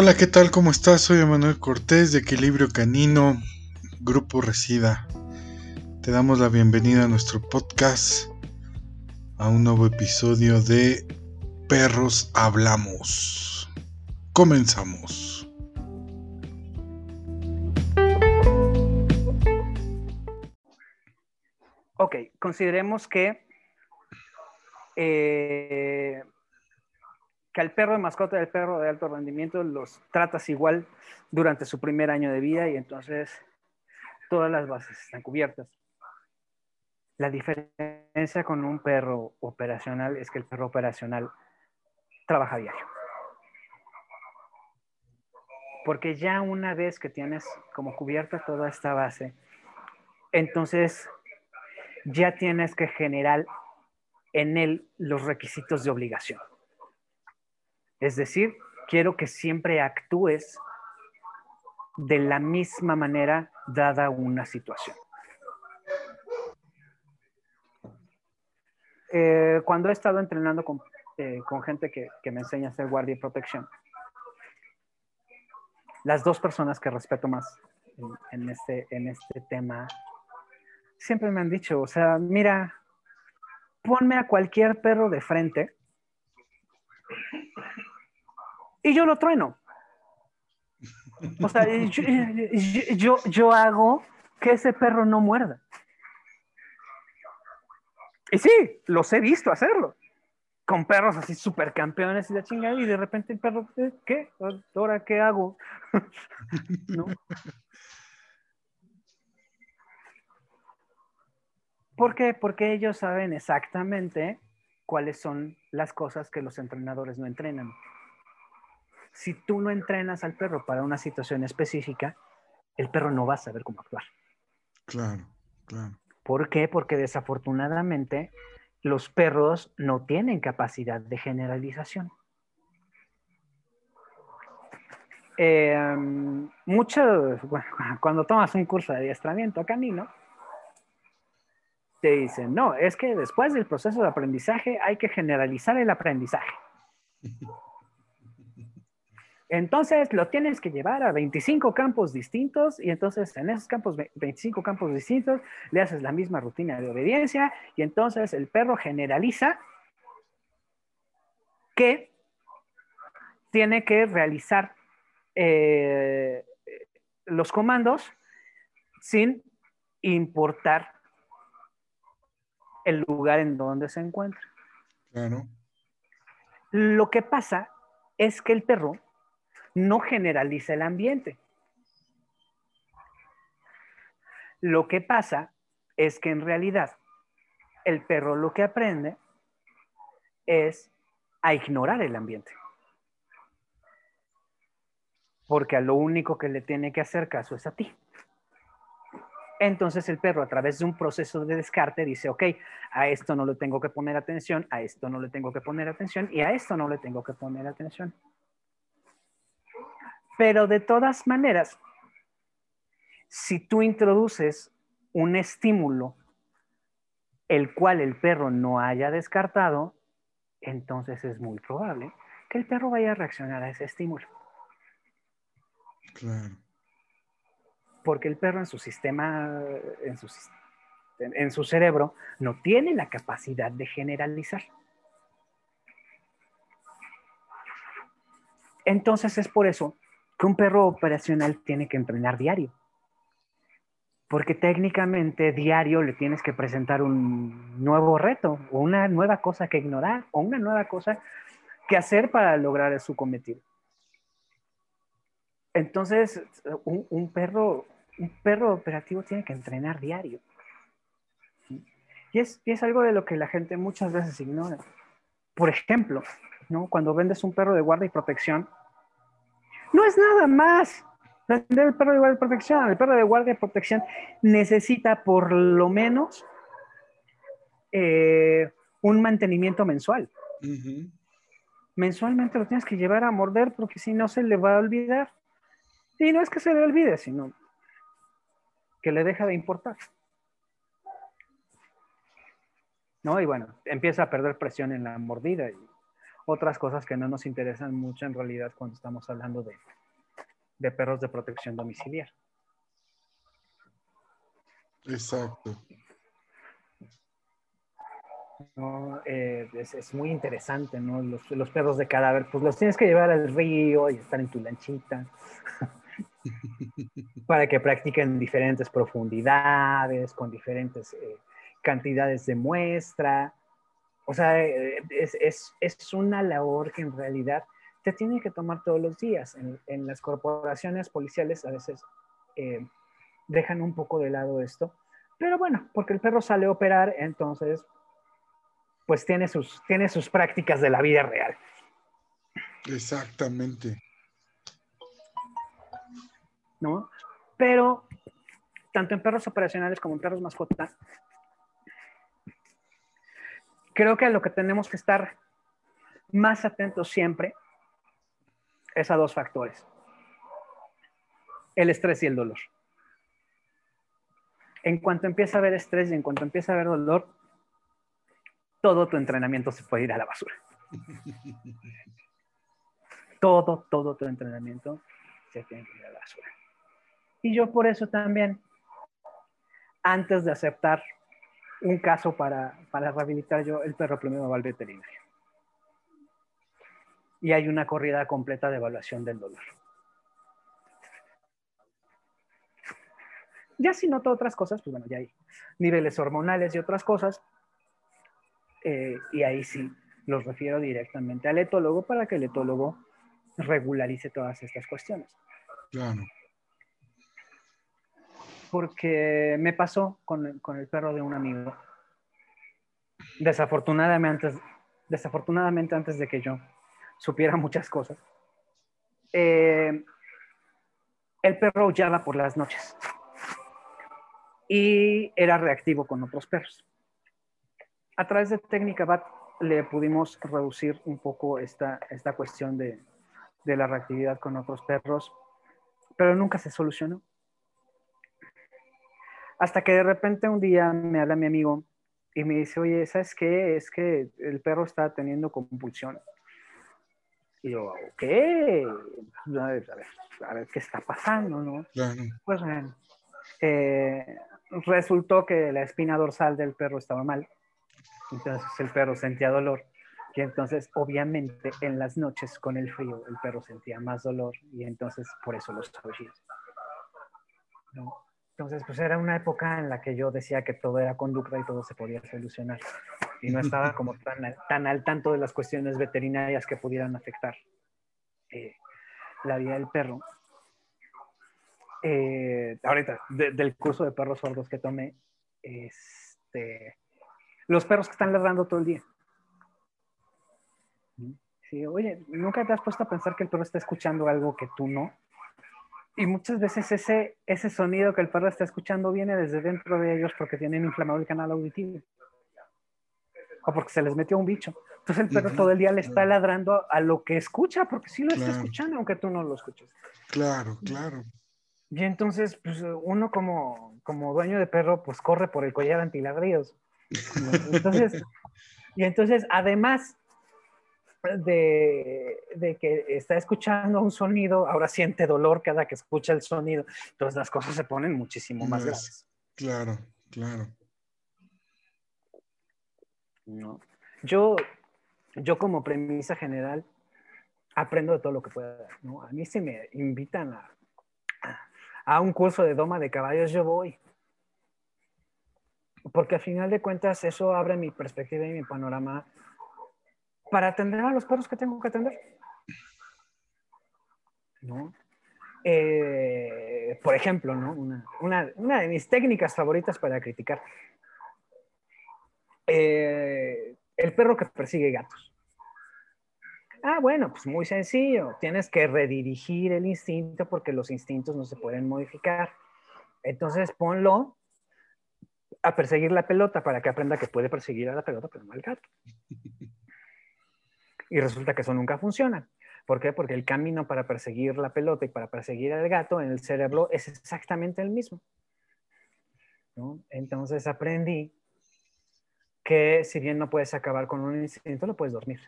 Hola, ¿qué tal? ¿Cómo estás? Soy Emanuel Cortés de Equilibrio Canino, Grupo Resida. Te damos la bienvenida a nuestro podcast, a un nuevo episodio de Perros Hablamos. Comenzamos. Ok, consideremos que eh, que al perro de mascota del perro de alto rendimiento los tratas igual durante su primer año de vida y entonces todas las bases están cubiertas. La diferencia con un perro operacional es que el perro operacional trabaja diario. Porque ya una vez que tienes como cubierta toda esta base, entonces ya tienes que generar en él los requisitos de obligación. Es decir, quiero que siempre actúes de la misma manera dada una situación. Eh, cuando he estado entrenando con, eh, gente que, me enseña a hacer guardia y protección, las dos personas que respeto más en, este, en este tema siempre me han dicho, o sea, mira, ponme a cualquier perro de frente y yo lo trueno. O sea, yo, yo, hago que ese perro no muerda. Y sí, los he visto hacerlo. Con perros así super campeones y la chingada, y de repente el perro, eh, ¿qué? ¿Ahora qué hago? ¿No? ¿Por qué? Porque ellos saben exactamente cuáles son las cosas que los entrenadores no entrenan si tú no entrenas al perro para una situación específica, el perro no va a saber cómo actuar. Claro, claro. ¿Por qué? Porque desafortunadamente los perros no tienen capacidad de generalización. Eh, mucho, cuando tomas un curso de adiestramiento canino, te dicen, no, es que después del proceso de aprendizaje hay que generalizar el aprendizaje. Entonces lo tienes que llevar a 25 campos distintos y entonces en esos campos, 25 campos distintos, le haces la misma rutina de obediencia y entonces el perro generaliza que tiene que realizar eh, los comandos sin importar el lugar en donde se encuentra. Claro. Lo que pasa es que el perro no generaliza el ambiente. Lo que pasa es que en realidad el perro lo que aprende es a ignorar el ambiente. Porque a lo único que le tiene que hacer caso es a ti. Entonces el perro a través de un proceso de descarte dice, ok, a esto no le tengo que poner atención, a esto no le tengo que poner atención y a esto no le tengo que poner atención. Pero de todas maneras, si tú introduces un estímulo el cual el perro no haya descartado, entonces es muy probable que el perro vaya a reaccionar a ese estímulo. Claro. Porque el perro en su sistema, en su, en su cerebro, no tiene la capacidad de generalizar. Entonces es por eso que un perro operacional tiene que entrenar diario. Porque técnicamente diario le tienes que presentar un nuevo reto o una nueva cosa que ignorar o una nueva cosa que hacer para lograr su cometido. Entonces, un, perro, un perro operativo tiene que entrenar diario. Y es, y es algo de lo que la gente muchas veces ignora. Por ejemplo, ¿no? cuando vendes un perro de guardia y protección, no es nada más. el perro de guardia y protección. El perro de guardia y protección necesita por lo menos eh, un mantenimiento mensual. Mensualmente lo tienes que llevar a morder porque si no se le va a olvidar. Y no es que se le olvide, sino que le deja de importar. ¿No? Y bueno, empieza a perder presión en la mordida. Otras cosas que no nos interesan mucho en realidad cuando estamos hablando de, de perros de protección domiciliar. Exacto. ¿no? Eh, es, muy interesante, ¿no? Los, los, perros de cadáver, pues los tienes que llevar al río y estar en tu lanchita para que practiquen diferentes profundidades, con diferentes eh, cantidades de muestra. O sea, eh, es, es, es, una labor que en realidad te tiene que tomar todos los días. En, en las corporaciones policiales a veces dejan un poco de lado esto, pero bueno, porque el perro sale a operar, entonces pues tiene sus, tiene sus prácticas de la vida real. Exactamente. ¿No? Pero tanto en perros operacionales como en perros mascotas, creo que a lo que tenemos que estar más atentos siempre es a dos factores. El estrés y el dolor. En cuanto empieza a haber estrés y en cuanto empieza a haber dolor, todo tu entrenamiento se puede ir a la basura. Todo, todo tu entrenamiento se tiene que ir a la basura. Y yo por eso también, antes de aceptar un caso para, para rehabilitar yo, el perro primero va al veterinario. Y hay una corrida completa de evaluación del dolor. Ya si noto otras cosas, pues bueno, ya hay niveles hormonales y otras cosas, eh, y ahí sí los refiero directamente al etólogo para que el etólogo regularice todas estas cuestiones. Claro. Porque me pasó con, el perro de un amigo. Desafortunadamente, desafortunadamente antes de que yo supiera muchas cosas, eh, el perro aullaba por las noches y era reactivo con otros perros a través de técnica BAT le pudimos reducir un poco esta, esta cuestión de, de la reactividad con otros perros, pero nunca se solucionó. Hasta que de repente un día me habla mi amigo y me dice, oye, ¿sabes qué? Es que el perro está teniendo compulsiones. Y yo, ¿qué? A ver, a ver, qué está pasando, ¿no? Pues bueno, eh, resultó que la espina dorsal del perro estaba mal entonces el perro sentía dolor. Y entonces, obviamente, en las noches con el frío, el perro sentía más dolor y entonces por eso los aullidos. Entonces, pues era una época en la que yo decía que todo era conducta y todo se podía solucionar. Y no estaba como tan, tan al tanto de las cuestiones veterinarias que pudieran afectar eh, la vida del perro. Eh, ahorita, del curso de perros sordos que tomé, este, los perros que están ladrando todo el día. Sí, oye, ¿nunca te has puesto a pensar que el perro está escuchando algo que tú no? Y muchas veces ese, ese sonido que el perro está escuchando viene desde dentro de ellos porque tienen inflamado el canal auditivo. O porque se les metió un bicho. Entonces el perro todo el día le está ladrando a lo que escucha, porque sí lo está escuchando, aunque tú no lo escuches. Claro, claro. Y entonces, pues uno como, como dueño de perro, pues corre por el collar antiladrillos. Entonces, y entonces, además de, que está escuchando un sonido, ahora siente dolor cada que escucha el sonido. Entonces las cosas se ponen muchísimo más graves. Claro, claro. No. Yo, yo como premisa general aprendo de todo lo que pueda. ¿no? A mí si me invitan a, a un curso de doma de caballos, yo voy porque a final de cuentas eso abre mi perspectiva y mi panorama para atender a los perros que tengo que atender. ¿No? Eh, por ejemplo, ¿no? Una, de mis técnicas favoritas para criticar. Eh, el perro que persigue gatos. Ah, bueno, pues muy sencillo. Tienes que redirigir el instinto porque los instintos no se pueden modificar. Entonces ponlo a perseguir la pelota para que aprenda que puede perseguir a la pelota, pero no al gato. Y resulta que eso nunca funciona. ¿Por qué? Porque el camino para perseguir la pelota y para perseguir al gato en el cerebro es exactamente el mismo. Entonces aprendí que si bien no puedes acabar con un instinto, lo puedes dormir.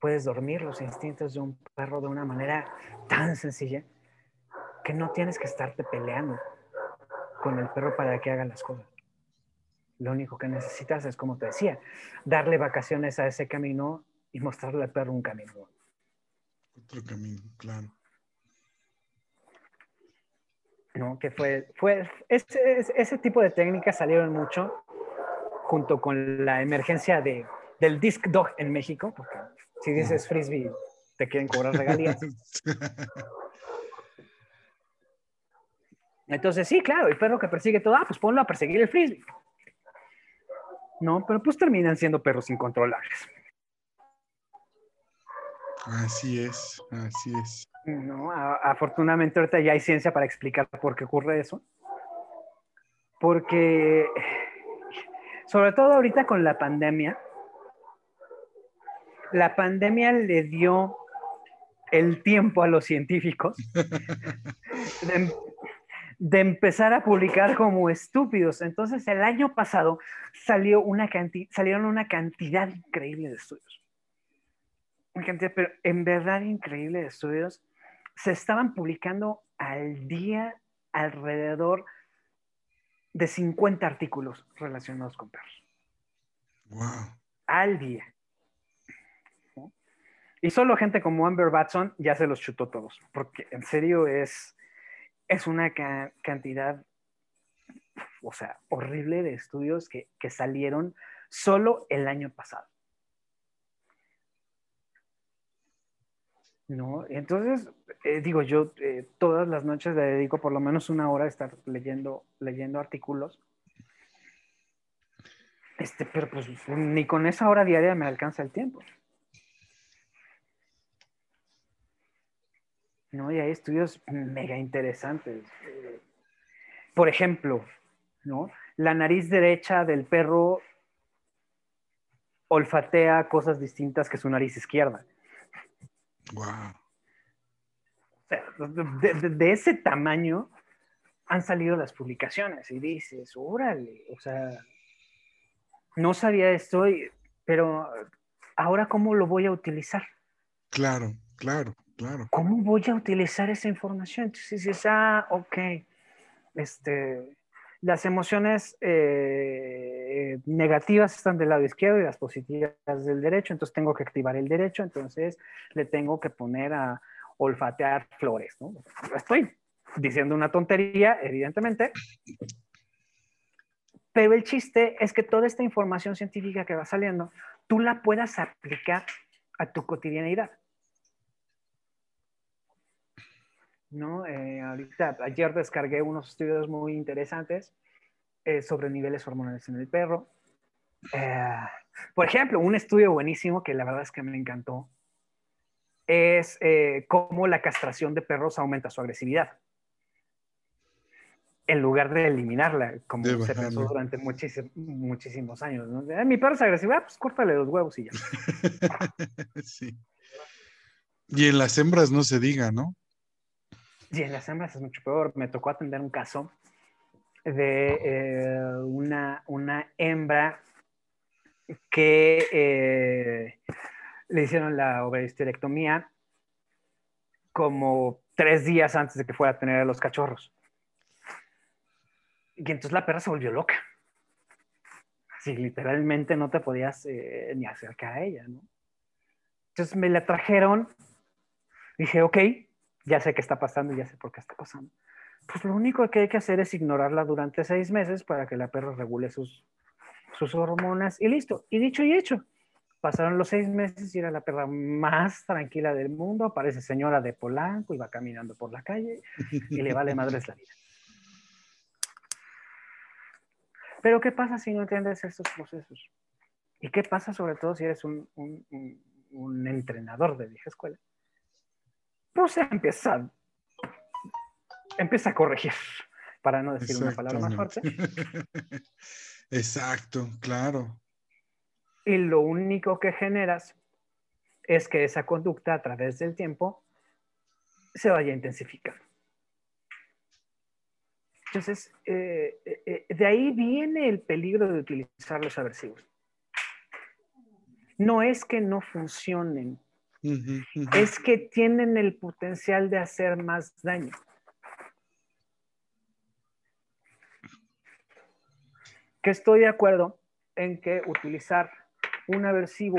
puedes dormir los instintos de un perro de una manera tan sencilla que no tienes que estarte peleando con el perro para que haga las cosas. Lo único que necesitas es, como te decía, darle vacaciones a ese camino y mostrarle al perro un camino. Otro camino, claro. ¿No? Que fue, fue ese, ese tipo de técnicas salieron mucho junto con la emergencia de, del disc dog en México, porque si dices frisbee te quieren cobrar regalías. Entonces, sí, claro, el perro que persigue todo, ah, pues ponlo a perseguir el frisbee. No, pero pues terminan siendo perros incontrolables. Así es, así es. No, afortunadamente ahorita ya hay ciencia para explicar por qué ocurre eso. Porque, sobre todo ahorita con la pandemia, la pandemia le dio el tiempo a los científicos de, empezar a publicar como estúpidos. Entonces, el año pasado salió una salieron una cantidad increíble de estudios. Una cantidad, pero en verdad increíble de estudios. Se estaban publicando al día alrededor de 50 artículos relacionados con perros. Wow. Al día. Y solo gente como Amber Batson ya se los chutó todos, porque en serio es, es una cantidad, o sea, horrible de estudios que, salieron solo el año pasado. ¿no? Entonces, eh, digo, yo eh, todas las noches le dedico por lo menos una hora a estar leyendo, leyendo artículos. Este, pero pues ni con esa hora diaria me alcanza el tiempo. ¿No? Y hay estudios mega interesantes. Por ejemplo, ¿no? La nariz derecha del perro olfatea cosas distintas que su nariz izquierda. Wow. de, ese tamaño han salido las publicaciones y dices, órale, o sea, no sabía esto, pero ahora cómo lo voy a utilizar. Claro, claro. Claro. ¿Cómo voy a utilizar esa información? Entonces dices, ah, ok, este, las emociones eh, negativas están del lado izquierdo y las positivas del derecho, entonces tengo que activar el derecho, entonces le tengo que poner a olfatear flores, ¿no? Estoy diciendo una tontería, evidentemente, pero el chiste es que toda esta información científica que va saliendo, tú la puedas aplicar a tu cotidianidad. ¿No? Eh, ahorita, ayer descargué unos estudios muy interesantes eh, sobre niveles hormonales en el perro. Eh, por ejemplo, un estudio buenísimo que la verdad es que me encantó es cómo la castración de perros aumenta su agresividad. En lugar de eliminarla, como se pensó durante muchísimos años. Mi perro es agresivo, ah, pues córtale los huevos y ya. sí. Y en las hembras no se diga, ¿no? Y en las hembras es mucho peor. Me tocó atender un caso de eh, una, una, hembra que eh, le hicieron la ovohisterectomía como tres días antes de que fuera a tener a los cachorros. Y entonces la perra se volvió loca. Así literalmente no te podías eh, ni acercar a ella, ¿no? Entonces me la trajeron. Dije, ok, ya sé qué está pasando, ya sé por qué está pasando. Pues lo único que hay que hacer es ignorarla durante seis meses para que la perra regule sus, sus hormonas y listo. Y dicho y hecho, pasaron los seis meses y era la perra más tranquila del mundo, parece señora de Polanco y va caminando por la calle y le vale madres la vida. Pero ¿qué pasa si no entiendes estos procesos? ¿Y qué pasa sobre todo si eres un, un, un entrenador de vieja escuela? Pues empieza, empieza a corregir, para no decir una palabra más fuerte. Exacto, claro. Y lo único que generas es que esa conducta a través del tiempo se vaya a intensificar. Entonces, eh, eh, de ahí viene el peligro de utilizar los aversivos. No es que no funcionen, es que tienen el potencial de hacer más daño. Que estoy de acuerdo en que utilizar un aversivo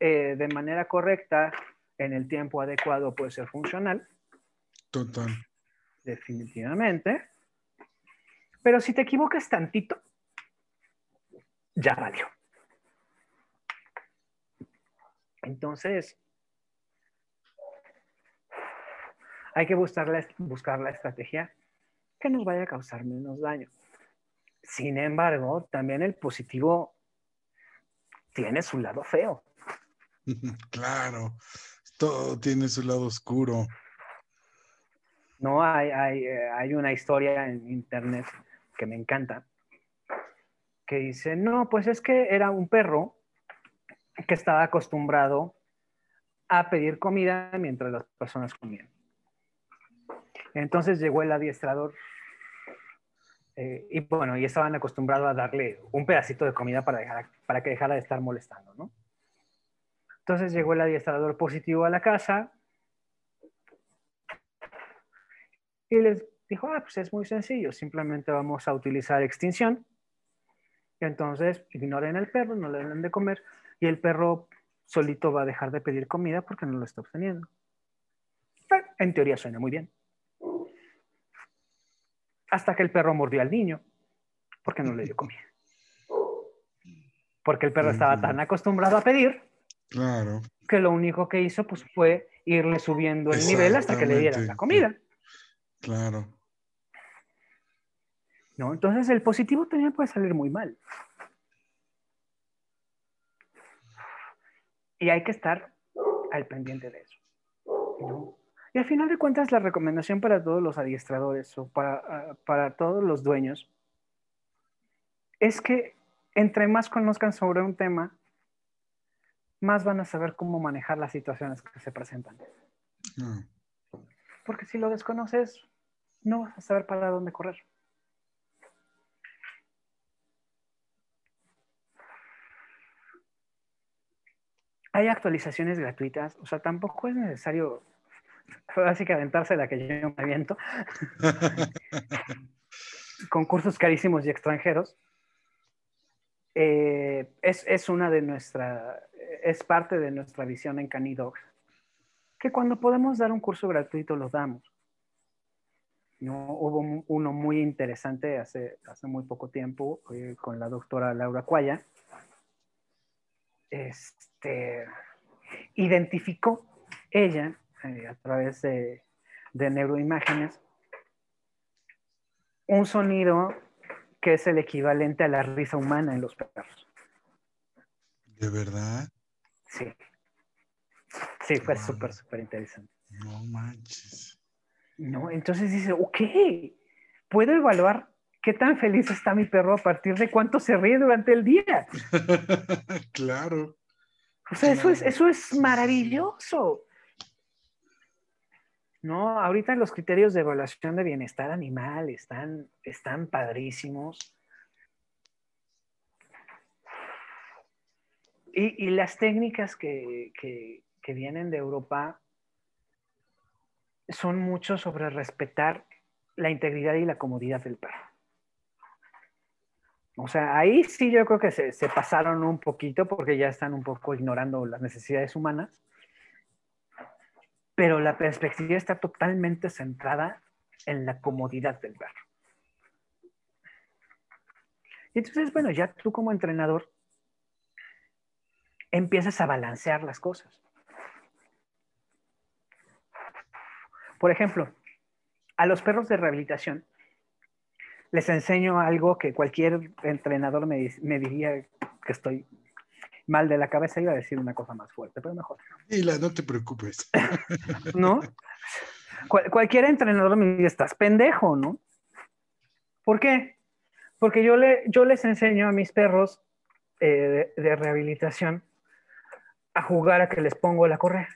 eh, de manera correcta en el tiempo adecuado puede ser funcional. Total. Definitivamente. Pero si te equivocas tantito, ya valió. Entonces, hay que buscar la, buscar la estrategia que nos vaya a causar menos daño. Sin embargo, también el positivo tiene su lado feo. Claro, todo tiene su lado oscuro. No, hay, hay, eh, hay una historia en internet que me encanta, que dice, no, pues es que era un perro que estaba acostumbrado a pedir comida mientras las personas comían. Entonces llegó el adiestrador eh, y bueno, y estaban acostumbrados a darle un pedacito de comida para, para que dejara de estar molestando, ¿no? Entonces llegó el adiestrador positivo a la casa y les dijo, ah, pues es muy sencillo, simplemente vamos a utilizar extinción. Entonces ignoren al perro, no le den de comer y el perro solito va a dejar de pedir comida porque no lo está obteniendo. en teoría suena muy bien. Hasta que el perro mordió al niño porque no le dio comida. Porque el perro estaba tan acostumbrado a pedir claro. que lo único que hizo pues, fue irle subiendo el nivel hasta que le dieran la comida. Claro. ¿No? Entonces el positivo también puede salir muy mal. Y hay que estar al pendiente de eso. Y al final de cuentas, la recomendación para todos los adiestradores o para, ah, para todos los dueños es que entre más conozcan sobre un tema, más van a saber cómo manejar las situaciones que se presentan. Mm. Porque si lo desconoces, no vas a saber para dónde correr. Hay actualizaciones gratuitas, o sea, tampoco es necesario así que aventarse la que yo me aviento. con cursos carísimos y extranjeros. Eh, es, es, una de nuestra, es parte de nuestra visión en Canidogs, que cuando podemos dar un curso gratuito lo damos. ¿no? Hubo uno muy interesante hace, hace muy poco tiempo eh, con la doctora Laura Cuaya. Este, identificó ella, eh, a través de, de neuroimágenes, un sonido que es el equivalente a la risa humana en los perros. ¿De verdad? Sí. Sí, fue súper, súper interesante. No manches. ¿no? Entonces dice, ok, puedo evaluar qué tan feliz está mi perro a partir de cuánto se ríe durante el día. claro. O sea, eso es, eso es maravilloso. No, ahorita los criterios de evaluación de bienestar animal están, están padrísimos. Y, las técnicas que, que vienen de Europa son mucho sobre respetar la integridad y la comodidad del perro. O sea, ahí sí yo creo que se, pasaron un poquito porque ya están un poco ignorando las necesidades humanas, pero la perspectiva está totalmente centrada en la comodidad del perro. Y entonces, bueno, ya tú como entrenador empiezas a balancear las cosas. Por ejemplo, a los perros de rehabilitación les enseño algo que cualquier entrenador me, diría que estoy mal de la cabeza. Iba a decir una cosa más fuerte, pero mejor. Y la, no te preocupes. ¿No? cualquier entrenador me dice, estás pendejo, ¿no? ¿Por qué? Porque yo, le, yo les enseño a mis perros eh, de, de, rehabilitación a jugar a que les pongo la correa.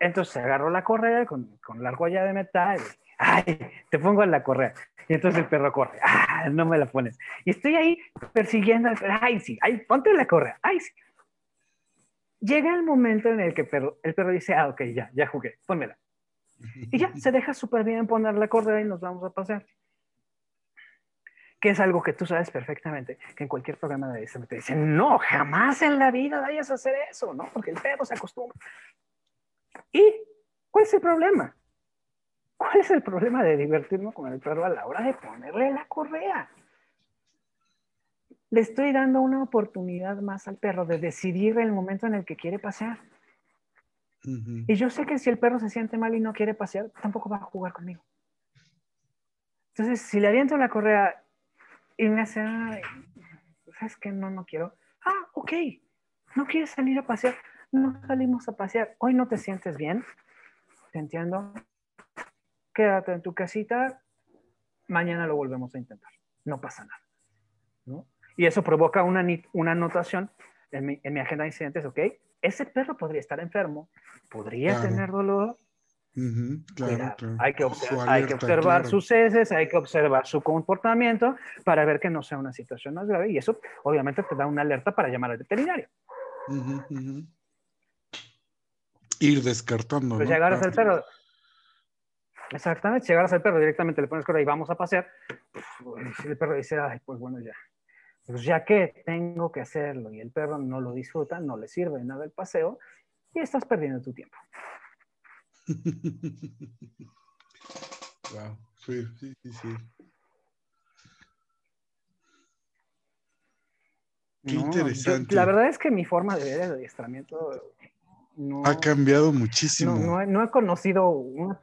Entonces agarró la correa con, con la argolla de metal. ¡Ay! Te pongo la correa. Y entonces el perro corre. ¡Ah! No me la pones. Y estoy ahí persiguiendo. ¡Ay, sí! ¡Ay, ponte la correa! ¡Ay, sí! llega el momento en el que perro, el perro dice, ah, ok, ya, ya jugué, pónmela. Y ya, se deja súper bien poner la correa y nos vamos a pasear. Que es algo que tú sabes perfectamente, que en cualquier programa de se te dicen, no, jamás en la vida vayas a hacer eso, ¿no? Porque el perro se acostumbra. ¿Y cuál es el problema? ¿Cuál es el problema de divertirnos con el perro a la hora de ponerle la correa? Le estoy dando una oportunidad más al perro de decidir el momento en el que quiere pasear. Y yo sé que si el perro se siente mal y no quiere pasear, tampoco va a jugar conmigo. Entonces, si le aviento la correa y me hace, ¿sabes qué? No, no quiero. Ah, ok. No quieres salir a pasear. No salimos a pasear. Hoy no te sientes bien. Te entiendo. Quédate en tu casita. Mañana lo volvemos a intentar. No pasa nada. ¿no? Y eso provoca una, una anotación en mi, en mi agenda de incidentes, ¿ok? ese perro podría estar enfermo, podría tener dolor. Hay que, hay que observar sus heces, hay que observar su comportamiento para ver que no sea una situación más grave y eso obviamente te da una alerta para llamar al veterinario. Ir descartando. Pues llegaras al perro. Exactamente, llegaras al perro directamente, le pones correa y vamos a pasear. Si el perro dice, ay, pues bueno, ya, pues ya que tengo que hacerlo y el perro no lo disfruta, no le sirve nada el paseo y estás perdiendo tu tiempo. wow, sí, sí, sí. Qué interesante. la verdad es que mi forma de ver el adiestramiento no, ha cambiado muchísimo. No, no, he conocido una,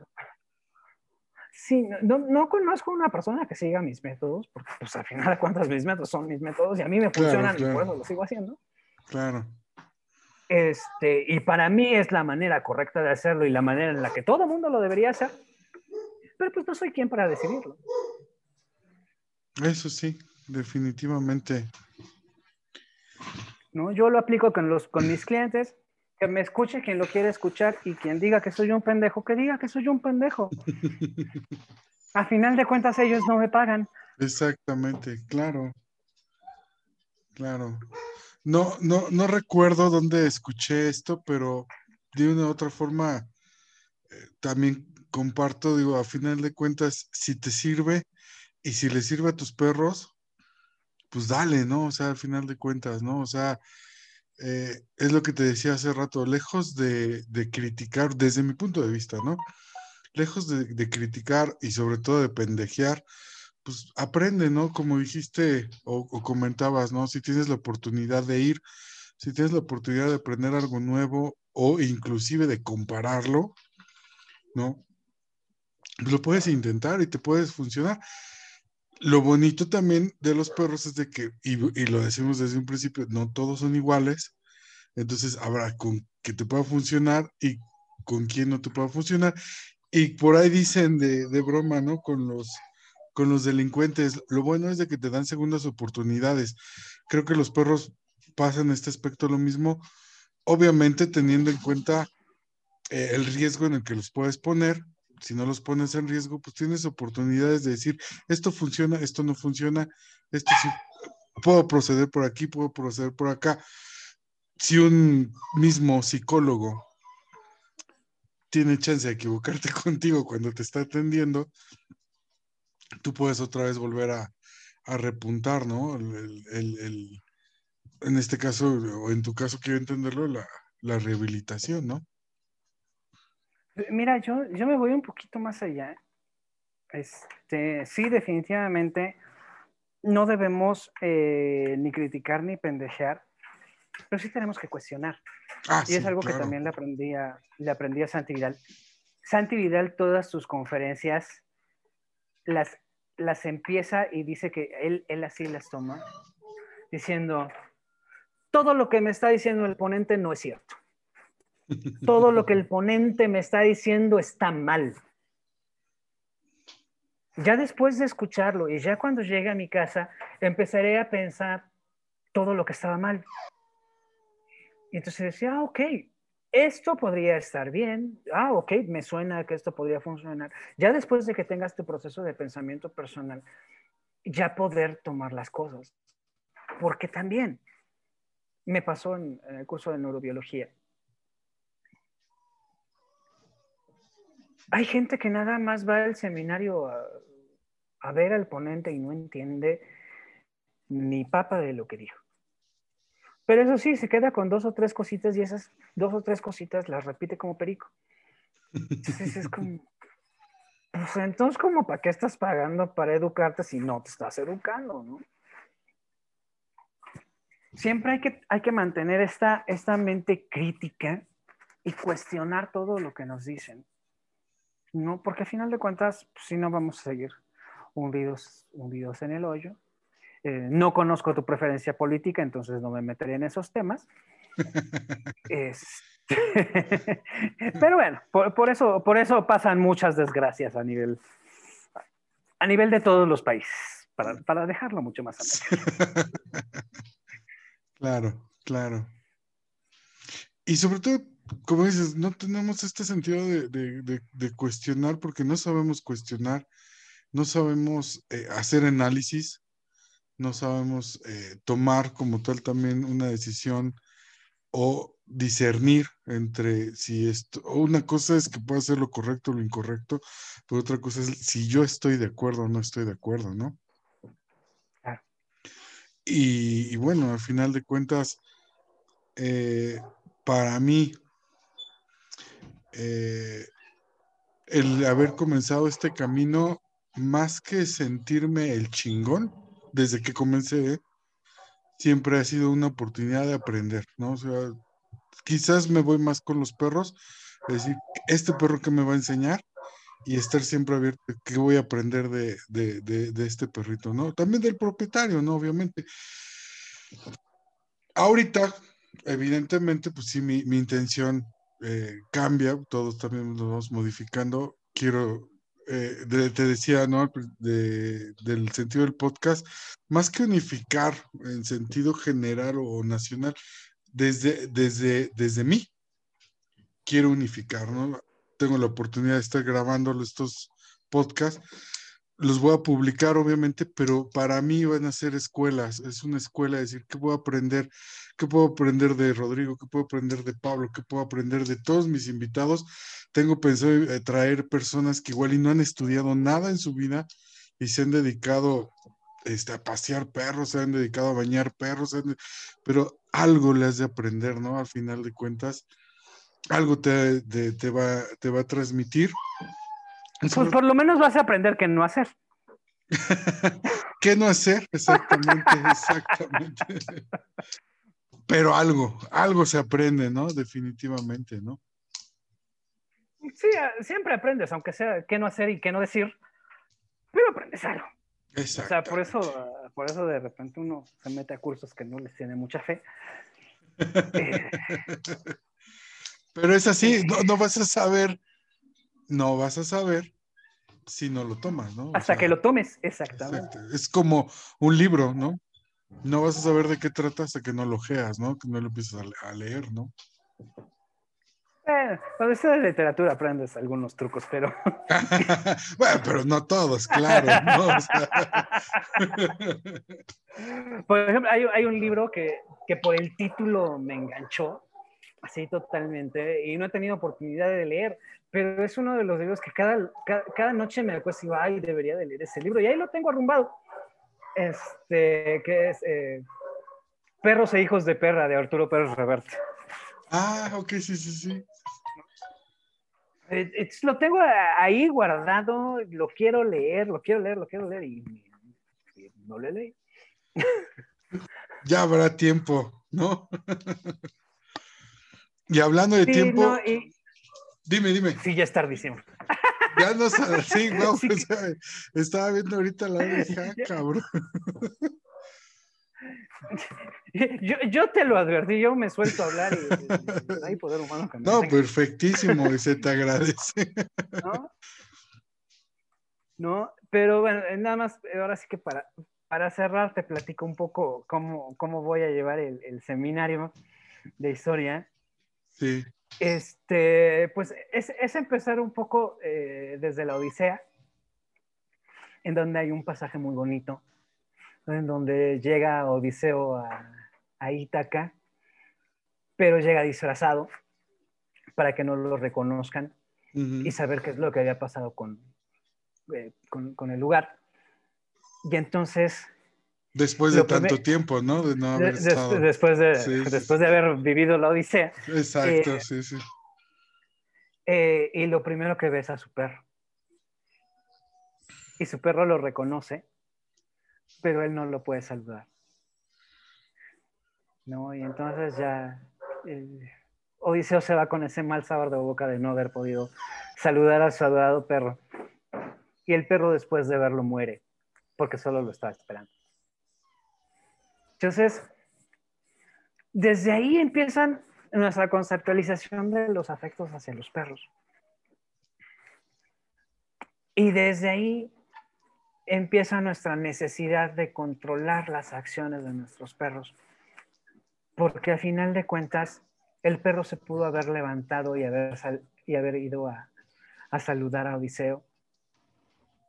Sí, no, no, conozco una persona que siga mis métodos, porque pues al final de cuentas mis métodos son mis métodos y a mí me funcionan y por eso lo sigo haciendo. Claro. Este, y para mí es la manera correcta de hacerlo y la manera en la que todo el mundo lo debería hacer, pero pues no soy quien para decidirlo. Eso sí, definitivamente. ¿No? Yo lo aplico con, los, con mis clientes que me escuche quien lo quiere escuchar y quien diga que soy un pendejo, que diga que soy un pendejo. A final de cuentas ellos no me pagan. Exactamente, claro. Claro. No, no, no recuerdo dónde escuché esto, pero de una u otra forma eh, también comparto, digo, a final de cuentas, si te sirve y si le sirve a tus perros, pues dale, ¿no? O sea, al final de cuentas, ¿no? O sea, eh, es lo que te decía hace rato, lejos de, criticar, desde mi punto de vista, ¿no? Lejos de, criticar y sobre todo de pendejear, pues aprende, ¿no? Como dijiste o, comentabas, ¿no? Si tienes la oportunidad de ir, si tienes la oportunidad de aprender algo nuevo o inclusive de compararlo, ¿no? Lo puedes intentar y te puedes funcionar. Lo bonito también de los perros es de que, y, lo decimos desde un principio, no todos son iguales, entonces habrá con que te pueda funcionar y con quien no te pueda funcionar. Y por ahí dicen de, broma, ¿no? Con los, con los delincuentes, lo bueno es de que te dan segundas oportunidades. Creo que los perros pasan este aspecto lo mismo, obviamente teniendo en cuenta eh, el riesgo en el que los puedes poner, si no los pones en riesgo, pues tienes oportunidades de decir, esto funciona, esto no funciona, esto sí, puedo proceder por aquí, puedo proceder por acá. Si un mismo psicólogo tiene chance de equivocarte contigo cuando te está atendiendo, tú puedes otra vez volver a, repuntar, ¿no? El, en este caso, o en tu caso, quiero entenderlo, la, la rehabilitación, ¿no? Mira, yo, yo me voy un poquito más allá. Este, sí, definitivamente no debemos eh, ni criticar ni pendejear, pero sí tenemos que cuestionar. Ah, y es algo que también le aprendí, a, le aprendí a Santi Vidal. Santi Vidal, todas sus conferencias las, las empieza y dice que él, él así las toma, diciendo, todo lo que me está diciendo el ponente no es cierto. Todo lo que el ponente me está diciendo está mal. Ya después de escucharlo y ya cuando llegue a mi casa, empezaré a pensar todo lo que estaba mal. Y entonces decía, ah, ok, esto podría estar bien. Ah, ok, me suena que esto podría funcionar. Ya después de que tengas tu proceso de pensamiento personal, ya poder tomar las cosas. Porque también me pasó en, el curso de neurobiología. Hay gente que nada más va al seminario a, a ver al ponente y no entiende ni papa de lo que dijo. Pero eso sí, se queda con dos o tres cositas y esas dos o tres cositas las repite como perico. Entonces es como, pues entonces como para qué estás pagando para educarte si no te estás educando, ¿no? Siempre hay que, hay que mantener esta, esta mente crítica y cuestionar todo lo que nos dicen. ¿No? Porque al final de cuentas, pues, si no vamos a seguir hundidos, hundidos en el hoyo eh, no conozco tu preferencia política, entonces no me meteré en esos temas. pero bueno, por, eso, por eso pasan muchas desgracias a nivel, a nivel de todos los países, para, dejarlo mucho más ameno. claro, claro. Y sobre todo, como dices, no tenemos este sentido de, cuestionar porque no sabemos cuestionar, no sabemos eh, hacer análisis no sabemos eh, tomar como tal también una decisión o discernir entre si esto, una cosa es que pueda ser lo correcto o lo incorrecto, pero otra cosa es si yo estoy de acuerdo o no estoy de acuerdo, ¿no? Y, bueno, al final de cuentas, eh, para mí, eh, el haber comenzado este camino, más que sentirme el chingón, desde que comencé, siempre ha sido una oportunidad de aprender, ¿no? O sea, quizás me voy más con los perros, es decir, este perro que me va a enseñar y estar siempre abierto, que voy a aprender de, este perrito, ¿no? También del propietario, ¿no? Obviamente. Ahorita, evidentemente, pues sí, mi, intención eh, cambia, todos también nos vamos modificando. Quiero eh, te decía, ¿no? del sentido del podcast, más que unificar en sentido general o nacional, desde, desde, desde mí, quiero unificar, ¿no? Tengo la oportunidad de estar grabando estos podcasts los voy a publicar, obviamente, pero para mí van a ser escuelas. Es una escuela, decir, ¿qué puedo aprender? ¿Qué puedo aprender de Rodrigo? ¿Qué puedo aprender de Pablo? ¿Qué puedo aprender de todos mis invitados? Tengo pensado eh, traer personas que igual y no han estudiado nada en su vida y se han dedicado este, a pasear perros, se han dedicado a bañar perros, pero algo le has de aprender, ¿no? Al final de cuentas, algo te, te, va, te va a transmitir pues por lo menos vas a aprender qué no hacer. ¿Qué no hacer? Exactamente, exactamente. Pero algo, algo se aprende, ¿no? Definitivamente, ¿no? Sí, siempre aprendes, aunque sea qué no hacer y qué no decir, pero aprendes algo. Exacto. O sea, por eso, por eso de repente uno se mete a cursos que no les tiene mucha fe. Pero es así, no, no vas a saber no vas a saber si no lo tomas, ¿no? Hasta que lo tomes, exactamente. Es como un libro, ¿no? No vas a saber de qué trata hasta que no lo geas, ¿no? Que no lo empieces a, leer, ¿no? Eh, cuando de literatura aprendes algunos trucos, pero. bueno, pero no todos, claro. ¿no? por ejemplo, hay, hay un libro que, que, por el título me enganchó, así totalmente, y no he tenido oportunidad de leer, pero es uno de los libros que cada, cada, noche me acuesto y digo, ay, debería de leer ese libro, y ahí lo tengo arrumbado, este, que es eh, Perros e Hijos de Perra, de Arturo Pérez Reverte. Ah, ok, sí, sí, sí. Eh, lo tengo ahí guardado, lo quiero leer, lo quiero leer, lo quiero leer, y, no le leí. Ya habrá tiempo, ¿no? y hablando de tiempo... Dime, dime. Sí, ya es tardísimo. Ya no sabes, sí, no, pues, estaba viendo ahorita la hija, ah, cabrón. Yo, yo, te lo advertí, yo me suelto a hablar y, hay poder humano que No, perfectísimo, y se te agradece. ¿No? No, pero bueno, nada más, ahora sí que para, para cerrar te platico un poco cómo, cómo voy a llevar el, el seminario de historia. Sí. Este, pues es, empezar un poco eh, desde la Odisea, en donde hay un pasaje muy bonito, en donde llega Odiseo a, Ítaca pero llega disfrazado para que no lo reconozcan y saber qué es lo que había pasado con, eh, con, el lugar. Y entonces... Después de tanto tiempo, ¿no? De no haber Después, de, después de haber vivido la Odisea. Exacto, eh, sí, sí. Eh, y lo primero que ves a su perro. Y su perro lo reconoce, pero él no lo puede saludar. ¿No? Y entonces ya Odiseo se va con ese mal sabor de boca de no haber podido saludar a su adorado perro. Y el perro después de verlo muere, porque solo lo estaba esperando. Entonces, desde ahí empiezan nuestra conceptualización de los afectos hacia los perros. Y desde ahí empieza nuestra necesidad de controlar las acciones de nuestros perros. Porque a final de cuentas, el perro se pudo haber levantado y haber, y haber ido a, saludar a Odiseo,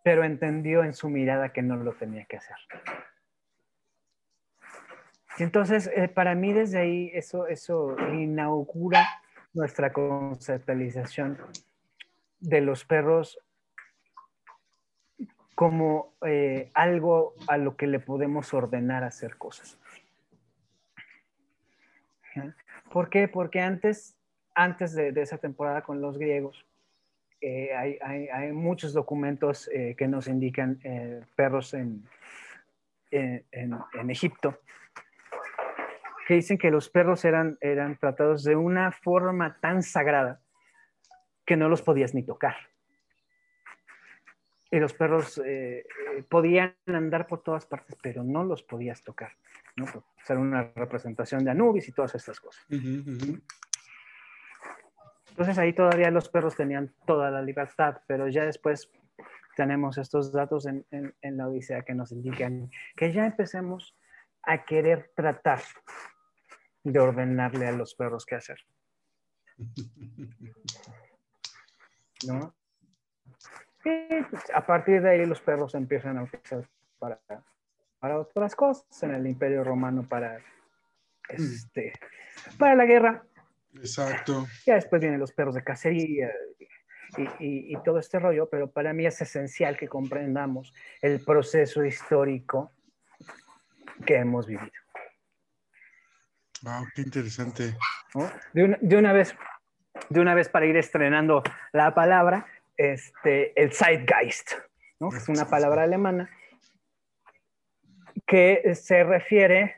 pero entendió en su mirada que no lo tenía que hacer. Entonces, eh, para mí desde ahí eso, inaugura nuestra conceptualización de los perros como eh, algo a lo que le podemos ordenar hacer cosas. ¿Por qué? Porque antes, antes de, esa temporada con los griegos, eh, hay, muchos documentos que nos indican perros en, en Egipto que dicen que los perros eran, eran tratados de una forma tan sagrada que no los podías ni tocar. Y los perros eh, eh, podían andar por todas partes, pero no los podías tocar. ¿no? Por ser una representación de Anubis y todas estas cosas. Entonces ahí todavía los perros tenían toda la libertad, pero ya después tenemos estos datos en, en la Odisea que nos indican que ya empecemos a querer tratar de ordenarle a los perros qué hacer. ¿No? Y pues, a partir de ahí los perros empiezan a utilizar para, para otras cosas, en el Imperio Romano para, este, para la guerra. Exacto. Ya después vienen los perros de cacería y, y, todo este rollo, pero para mí es esencial que comprendamos el proceso histórico que hemos vivido. Wow, qué interesante. De, una, vez, de una vez para ir estrenando la palabra, este, el Zeitgeist, ¿no? es una palabra alemana que se refiere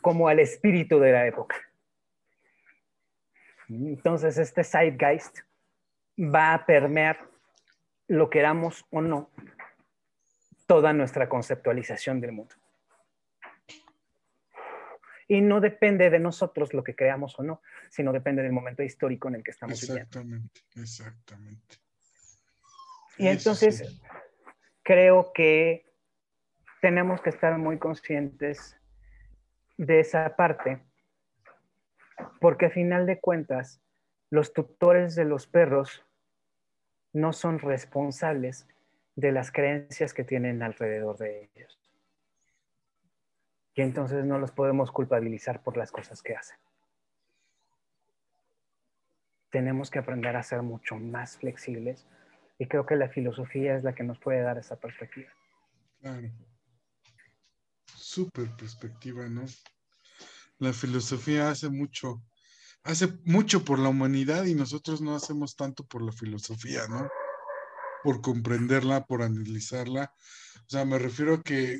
como al espíritu de la época. Entonces, este Zeitgeist va a permear, lo queramos o no, toda nuestra conceptualización del mundo y no depende de nosotros lo que creamos o no, sino depende del momento histórico en el que estamos exactamente, Exactamente, Y entonces creo que tenemos que estar muy conscientes de esa parte, porque a final de cuentas, los tutores de los perros no son responsables de las creencias que tienen alrededor de ellos y entonces no los podemos culpabilizar por las cosas que hacen. Tenemos que aprender a ser mucho más flexibles y creo que la filosofía es la que nos puede dar esa perspectiva. Claro. Súper perspectiva, ¿no? La filosofía hace mucho, hace mucho por la humanidad y nosotros no hacemos tanto por la filosofía, ¿no? Por comprenderla, por analizarla. O sea, me refiero a que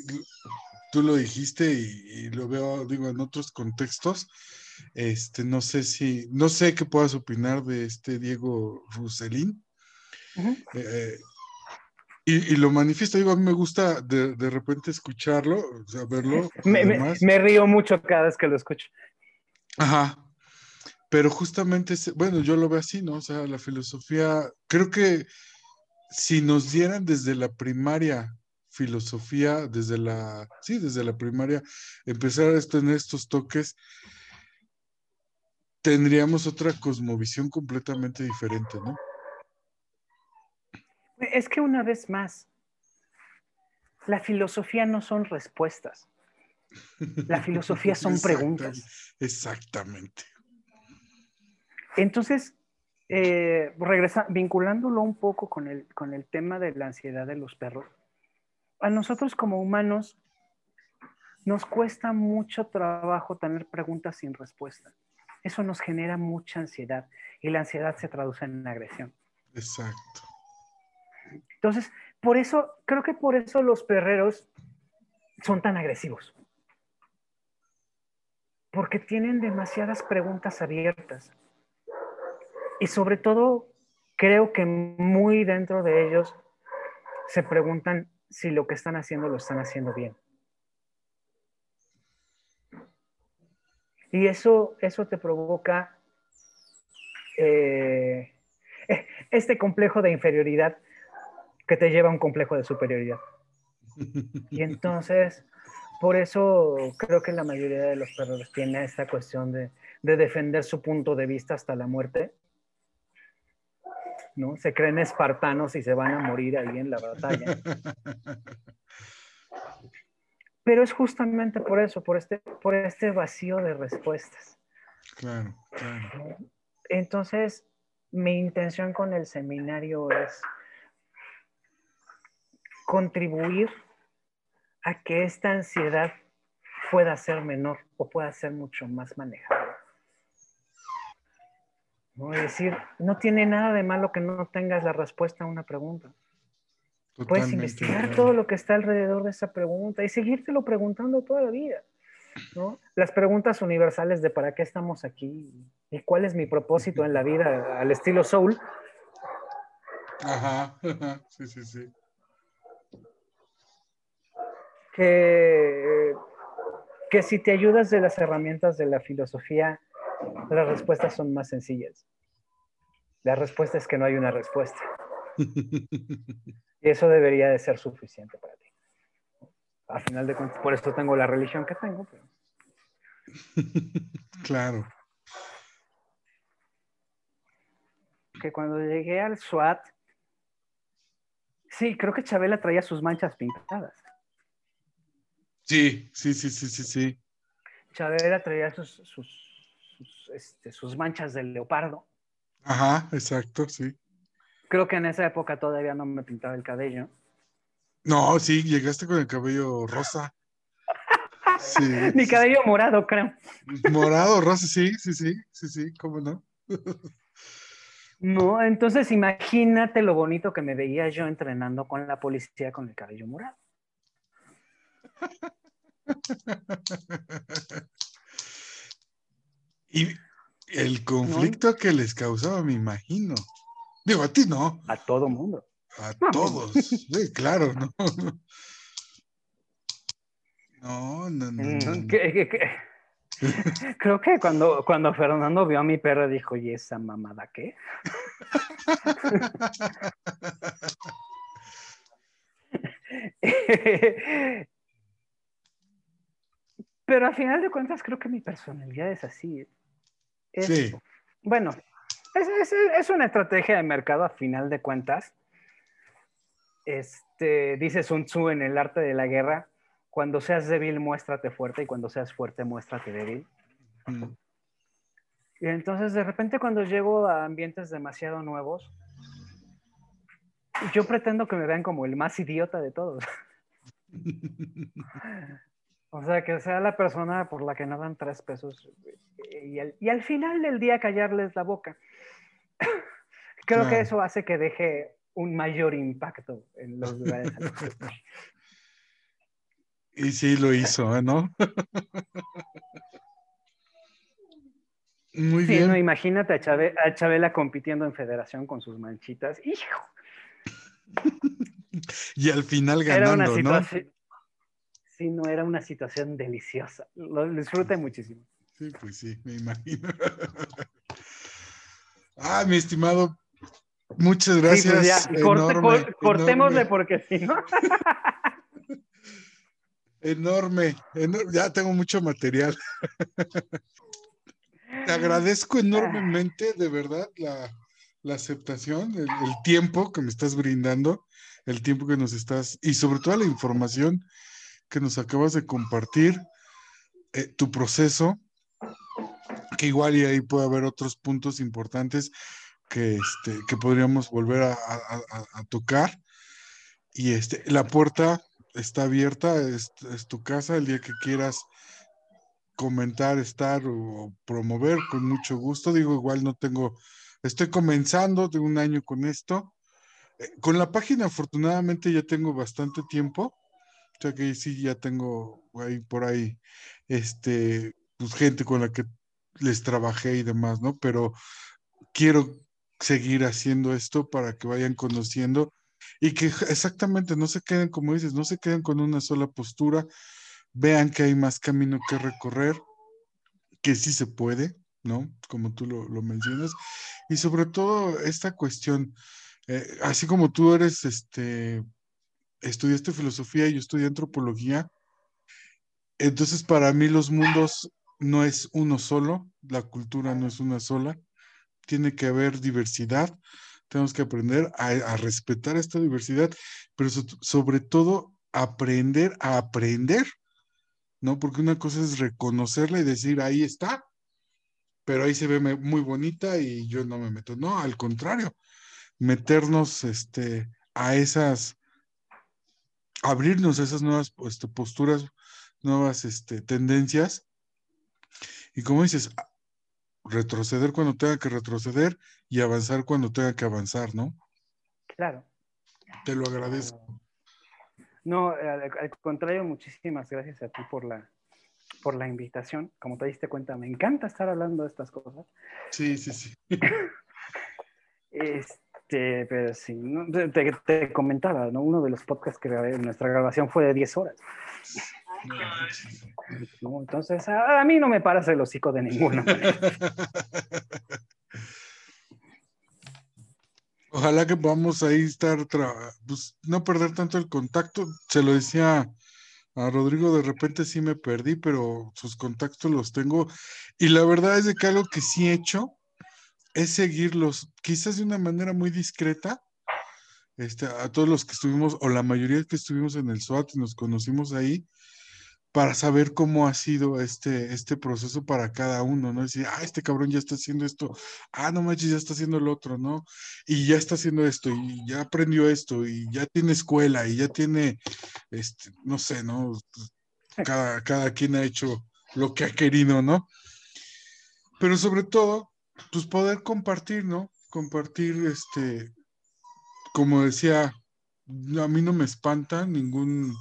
tú lo dijiste y, lo veo, digo, en otros contextos. Este, no sé si, no sé qué puedas opinar de este Diego Ruselín. Eh, y, lo manifiesta, digo, a mí me gusta de, repente escucharlo, o sea, verlo. Me, me, río mucho cada vez que lo escucho. Ajá. Pero justamente, bueno, yo lo veo así, ¿no? O sea, la filosofía, creo que si nos dieran desde la primaria filosofía desde la, sí, desde la primaria, empezar a tener estos toques, tendríamos otra cosmovisión completamente diferente, ¿no? Es que una vez más, la filosofía no son respuestas. La filosofía son preguntas. Exactamente. Entonces, eh, regresa, vinculándolo un poco con el, con el tema de la ansiedad de los perros, a nosotros como humanos nos cuesta mucho trabajo tener preguntas sin respuesta. Eso nos genera mucha ansiedad y la ansiedad se traduce en agresión. Exacto. Entonces, por eso, creo que por eso los perreros son tan agresivos. Porque tienen demasiadas preguntas abiertas. Y sobre todo, creo que muy dentro de ellos se preguntan si lo que están haciendo lo están haciendo bien. Y eso, eso te provoca eh, este complejo de inferioridad que te lleva a un complejo de superioridad. Y entonces, por eso creo que la mayoría de los perros tiene esta cuestión de, de defender su punto de vista hasta la muerte. ¿No? Se creen espartanos y se van a morir ahí en la batalla. Pero es justamente por eso, por este, por este vacío de respuestas. Claro, claro. Entonces, mi intención con el seminario es contribuir a que esta ansiedad pueda ser menor o pueda ser mucho más manejable. ¿No? Es decir, no tiene nada de malo que no tengas la respuesta a una pregunta. Puedes investigar todo lo que está alrededor de esa pregunta y seguírtelo preguntando toda la vida. ¿no? Las preguntas universales de para qué estamos aquí y cuál es mi propósito en la vida al estilo soul. Ajá, sí, sí, sí. Que, que si te ayudas de las herramientas de la filosofía, las respuestas son más sencillas. La respuesta es que no hay una respuesta. Y eso debería de ser suficiente para ti. A final de cuentas, por eso tengo la religión que tengo. claro. Que cuando llegué al SWAT, sí, creo que Chabela traía sus manchas pintadas. Sí, sí, sí, sí, sí, sí. Chabela traía sus, sus, este, sus manchas de leopardo. Ajá, exacto, sí. Creo que en esa época todavía no me pintaba el cabello. No, sí, llegaste con el cabello rosa. Sí. Mi cabello morado, creo. Morado, rosa, sí, sí, sí, sí, sí, ¿cómo no? No, entonces imagínate lo bonito que me veía yo entrenando con la policía con el cabello morado. Y el conflicto que les causaba, me imagino. Digo, a ti no. A todo mundo. A todos. Sí, claro, ¿no? No, no, no. Mm, Creo que cuando, cuando Fernando vio a mi perro dijo, ¿y esa mamada qué? Pero al final de cuentas creo que mi personalidad es así. Sí. Bueno, es, una estrategia de mercado a final de cuentas. Este, dice Sun Tzu en el arte de la guerra, cuando seas débil, muéstrate fuerte y cuando seas fuerte, muéstrate débil. Y entonces de repente cuando llego a ambientes demasiado nuevos, yo pretendo que me vean como el más idiota de todos. o sea, que sea la persona por la que no dan tres pesos y al, y al final del día callarles la boca. Creo que eso hace que deje un mayor impacto en los lugares. y sí lo hizo, ¿eh? ¿no? Muy bien. No, imagínate a, Chabela, compitiendo en federación con sus manchitas. ¡Hijo! y al final ganando, ¿no? Sí, no, era una situación deliciosa. Lo disfruté muchísimo. Sí, pues sí, me imagino. ah, mi estimado, muchas pues gracias. cortémosle porque si no. enorme, ya tengo mucho material. Te agradezco enormemente, de verdad, la, aceptación, el, tiempo que me estás brindando, el tiempo que nos estás, y sobre todo la información que nos acabas de compartir, eh, tu proceso, que igual y ahí puede haber otros puntos importantes que, este, que podríamos volver a, tocar. Y este, la puerta está abierta, es, tu casa, el día que quieras comentar, estar o, promover, con mucho gusto. Digo, igual no tengo, estoy comenzando de un año con esto. Eh, con la página, afortunadamente, ya tengo bastante tiempo. Sea que sí, ya tengo ahí por ahí, este, pues gente con la que les trabajé y demás, ¿no? Pero quiero seguir haciendo esto para que vayan conociendo y que exactamente no se queden, como dices, no se queden con una sola postura, vean que hay más camino que recorrer, que sí se puede, ¿no? Como tú lo, mencionas. Y sobre todo esta cuestión, eh, así como tú eres, este, estudiaste filosofía y yo estudié antropología, entonces para mí los mundos no es uno solo, la cultura no es una sola, tiene que haber diversidad, tenemos que aprender a, respetar esta diversidad, pero sobre todo aprender a aprender, ¿no? Porque una cosa es reconocerla y decir, ahí está, pero ahí se ve muy bonita y yo no me meto. No, al contrario, meternos este, a esas, abrirnos a esas nuevas este, posturas, nuevas este, tendencias. Y como dices, retroceder cuando tenga que retroceder y avanzar cuando tenga que avanzar, ¿no? Claro. Te lo agradezco. No, al, contrario, muchísimas gracias a ti por la, por la invitación. Como te diste cuenta, me encanta estar hablando de estas cosas. Sí, sí, sí. este, pero sí, te, comentaba, ¿no? Uno de los podcasts que grabé, nuestra grabación fue de 10 horas. Entonces, a, mí no me parece el hocico de ninguno. Ojalá que podamos ahí estar, pues, no perder tanto el contacto. Se lo decía a Rodrigo, de repente sí me perdí, pero sus contactos los tengo. Y la verdad es de que algo que sí he hecho es seguirlos, quizás de una manera muy discreta. Este, a todos los que estuvimos, o la mayoría que estuvimos en el SWAT y nos conocimos ahí, para saber cómo ha sido este, este proceso para cada uno, ¿no? Decir, ah, este cabrón ya está haciendo esto, ah, no manches, ya está haciendo lo otro, ¿no? Y ya está haciendo esto, y ya aprendió esto, y ya tiene escuela, y ya tiene, este, no sé, ¿no? Cada, cada quien ha hecho lo que ha querido, ¿no? Pero sobre todo, pues poder compartir, ¿no? Compartir, este, como decía, a mí no me espanta ningún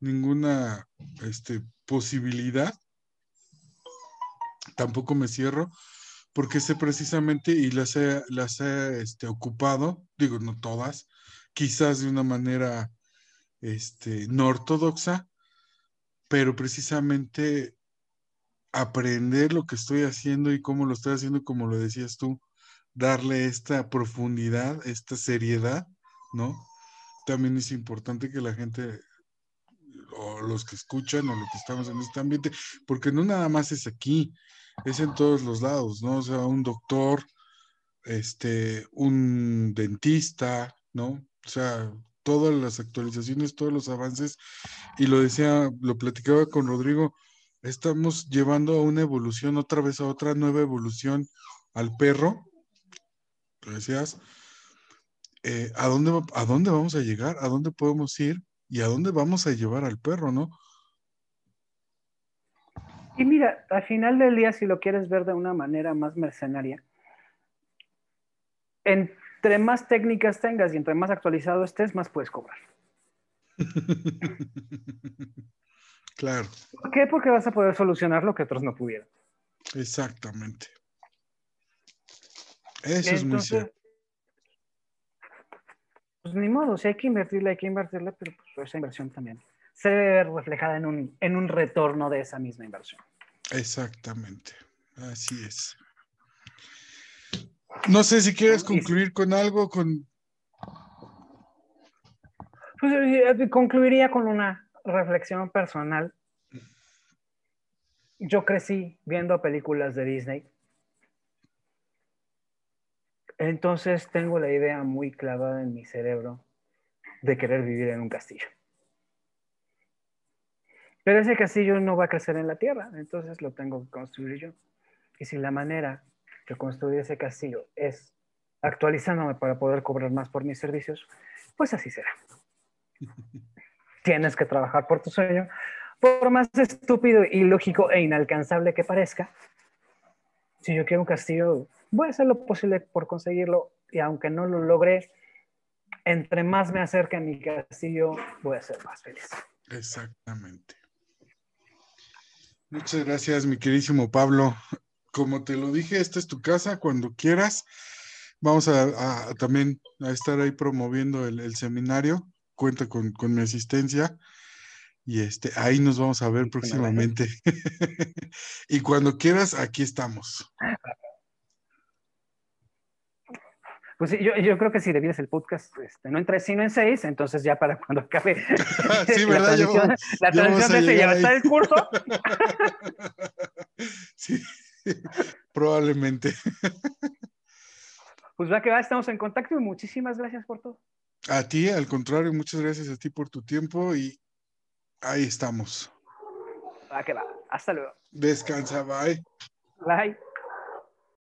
ninguna este, posibilidad. Tampoco me cierro, porque sé precisamente y las he, las este, ocupado, digo, no todas, quizás de una manera este, no ortodoxa, pero precisamente aprender lo que estoy haciendo y cómo lo estoy haciendo, como lo decías tú, darle esta profundidad, esta seriedad, ¿no? También es importante que la gente o los que escuchan o los que estamos en este ambiente, porque no nada más es aquí, es en todos los lados, ¿no? O sea, un doctor, este, un dentista, ¿no? O sea, todas las actualizaciones, todos los avances, y lo decía, lo platicaba con Rodrigo, estamos llevando a una evolución, otra vez a otra nueva evolución al perro, decías, eh, ¿a, dónde, ¿a dónde vamos a llegar? ¿A dónde podemos ir? y a dónde vamos a llevar al perro, ¿no? Y mira, al final del día, si lo quieres ver de una manera más mercenaria, entre más técnicas tengas y entre más actualizado estés, más puedes cobrar. claro. ¿Por qué? Porque vas a poder solucionar lo que otros no pudieron. Exactamente. Eso es muy cierto pues ni modo, si hay que invertirle, hay que invertirle, pero pues esa inversión también se debe ver reflejada en un, en un retorno de esa misma inversión. Exactamente, así es. No sé si quieres concluir con algo, con... Pues eh, concluiría con una reflexión personal. Yo crecí viendo películas de Disney entonces tengo la idea muy clavada en mi cerebro de querer vivir en un castillo. Pero ese castillo no va a crecer en la tierra, entonces lo tengo que construir yo. Y si la manera de construir ese castillo es actualizándome para poder cobrar más por mis servicios, pues así será. Tienes que trabajar por tu sueño, por más estúpido, ilógico e inalcanzable que parezca. Si yo quiero un castillo, voy a hacer lo posible por conseguirlo y aunque no lo logre, entre más me acerque a mi castillo, voy a ser más feliz. Exactamente. Muchas gracias, mi queridísimo Pablo. Como te lo dije, esta es tu casa cuando quieras. Vamos a, también a estar ahí promoviendo el, seminario. Cuenta con, con, mi asistencia. Y este, ahí nos vamos a ver próximamente. y cuando quieras, aquí estamos. Pues yo, yo creo que si divides el podcast, este, no en tres, sino en seis, entonces ya para cuando acabe sí, ¿verdad? la transición, la transición de ya está el curso. sí, probablemente. Pues va que va, estamos en contacto y muchísimas gracias por todo. A ti, al contrario, muchas gracias a ti por tu tiempo y ahí estamos. Va que va, hasta luego. Descansa, bye. Bye.